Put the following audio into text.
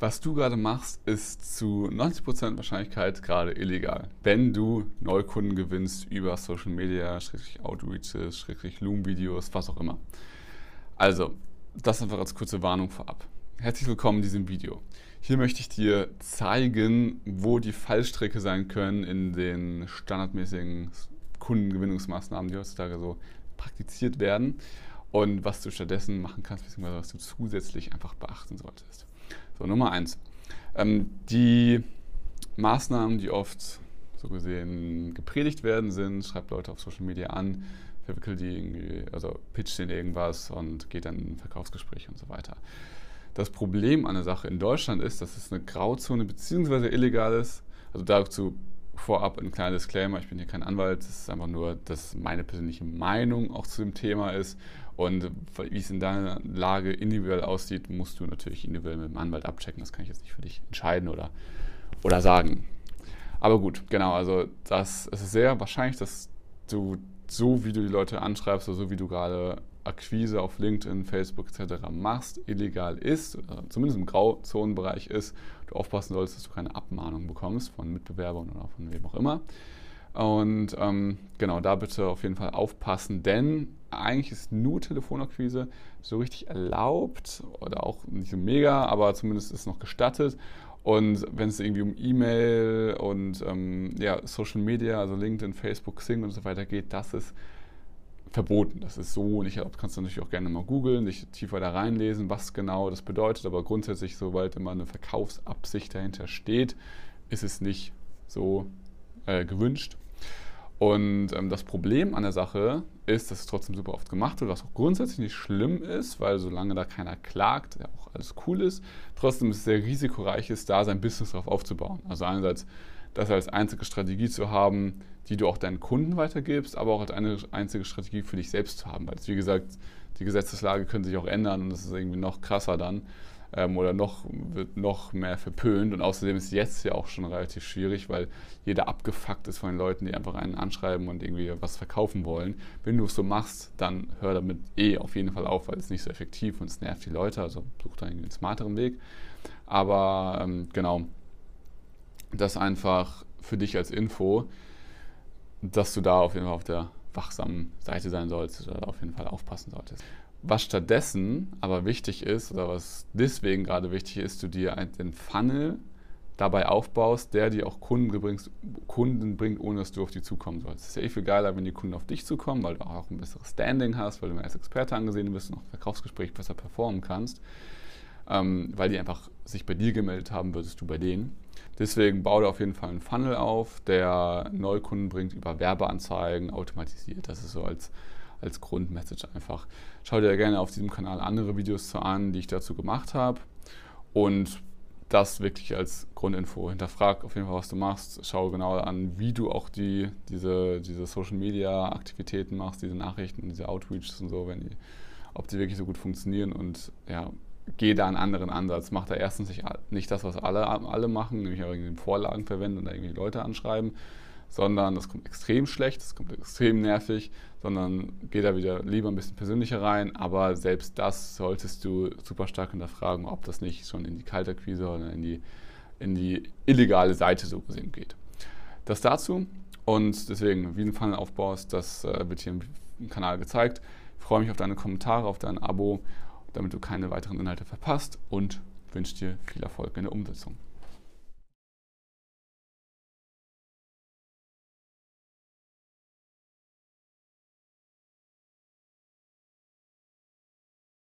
Was du gerade machst, ist zu 90% Wahrscheinlichkeit gerade illegal. Wenn du Neukunden gewinnst über Social Media, Schrägstrich Outreaches, Schrägstrich Loom-Videos, was auch immer. Also, das einfach als kurze Warnung vorab. Herzlich willkommen in diesem Video. Hier möchte ich dir zeigen, wo die Fallstricke sein können in den standardmäßigen Kundengewinnungsmaßnahmen, die heutzutage so praktiziert werden und was du stattdessen machen kannst, beziehungsweise was du zusätzlich einfach beachten solltest. So, Nummer eins. Ähm, die Maßnahmen, die oft so gesehen gepredigt werden, sind, schreibt Leute auf Social Media an, verwickelt die irgendwie, also pitcht denen irgendwas und geht dann in ein Verkaufsgespräch und so weiter. Das Problem an der Sache in Deutschland ist, dass es eine Grauzone bzw. illegal ist. Also dazu vorab ein kleiner Disclaimer, ich bin hier kein Anwalt, es ist einfach nur, dass meine persönliche Meinung auch zu dem Thema ist und wie es in deiner Lage individuell aussieht, musst du natürlich individuell mit dem Anwalt abchecken, das kann ich jetzt nicht für dich entscheiden oder, oder sagen. Aber gut, genau, also das, es ist sehr wahrscheinlich, dass du so, wie du die Leute anschreibst oder so, wie du gerade Akquise auf LinkedIn, Facebook etc. machst, illegal ist, zumindest im Grauzonenbereich ist, du aufpassen sollst, dass du keine Abmahnung bekommst von Mitbewerbern oder von wem auch immer. Und ähm, genau, da bitte auf jeden Fall aufpassen, denn eigentlich ist nur Telefonakquise so richtig erlaubt oder auch nicht so mega, aber zumindest ist noch gestattet. Und wenn es irgendwie um E-Mail und ähm, ja, Social Media, also LinkedIn, Facebook, Xing und so weiter geht, das ist verboten. Das ist so nicht erlaubt. Kannst du natürlich auch gerne mal googeln, dich tiefer da reinlesen, was genau das bedeutet. Aber grundsätzlich, sobald immer eine Verkaufsabsicht dahinter steht, ist es nicht so äh, gewünscht. Und ähm, das Problem an der Sache ist, dass es trotzdem super oft gemacht wird, was auch grundsätzlich nicht schlimm ist, weil solange da keiner klagt, ja auch alles cool ist, trotzdem ist es sehr risikoreich ist, da sein Business darauf aufzubauen. Also einerseits das als einzige Strategie zu haben, die du auch deinen Kunden weitergibst, aber auch als eine einzige Strategie für dich selbst zu haben. Weil, wie gesagt, die Gesetzeslage könnte sich auch ändern und das ist irgendwie noch krasser dann ähm, oder noch, wird noch mehr verpönt. Und außerdem ist jetzt ja auch schon relativ schwierig, weil jeder abgefuckt ist von den Leuten, die einfach einen anschreiben und irgendwie was verkaufen wollen. Wenn du es so machst, dann hör damit eh auf jeden Fall auf, weil es nicht so effektiv und es nervt die Leute. Also such da einen smarteren Weg. Aber ähm, genau, das einfach für dich als Info, dass du da auf jeden Fall auf der wachsamen Seite sein solltest oder auf jeden Fall aufpassen solltest. Was stattdessen aber wichtig ist oder was deswegen gerade wichtig ist, du dir den Funnel dabei aufbaust, der dir auch Kunden bringt, Kunden bringt, ohne dass du auf die zukommen sollst. Es ist ja eh viel geiler, wenn die Kunden auf dich zukommen, weil du auch ein besseres Standing hast, weil du mehr als Experte angesehen bist und auch im Verkaufsgespräch besser performen kannst. Ähm, weil die einfach sich bei dir gemeldet haben, würdest du bei denen. Deswegen baue dir auf jeden Fall einen Funnel auf, der Neukunden bringt über Werbeanzeigen automatisiert. Das ist so als als Grundmessage einfach. Schau dir gerne auf diesem Kanal andere Videos zu an, die ich dazu gemacht habe. Und das wirklich als Grundinfo. Hinterfrag auf jeden Fall, was du machst. Schau genau an, wie du auch die, diese, diese Social Media Aktivitäten machst, diese Nachrichten, diese Outreaches und so, wenn die, ob die wirklich so gut funktionieren und ja, geh da einen anderen Ansatz. Mach da erstens nicht, das, was alle, alle machen, nämlich irgendwie Vorlagen verwenden und da irgendwie Leute anschreiben, sondern das kommt extrem schlecht, das kommt extrem nervig, sondern geh da wieder lieber ein bisschen persönlicher rein, aber selbst das solltest du super stark hinterfragen, ob das nicht schon in die Kaltakquise oder in die, in die illegale Seite so gesehen geht. Das dazu und deswegen, wie du Funnel aufbaust, das äh, wird hier im Kanal gezeigt. Ich freue mich auf deine Kommentare, auf dein Abo, damit du keine weiteren Inhalte verpasst und wünsche dir viel Erfolg in der Umsetzung.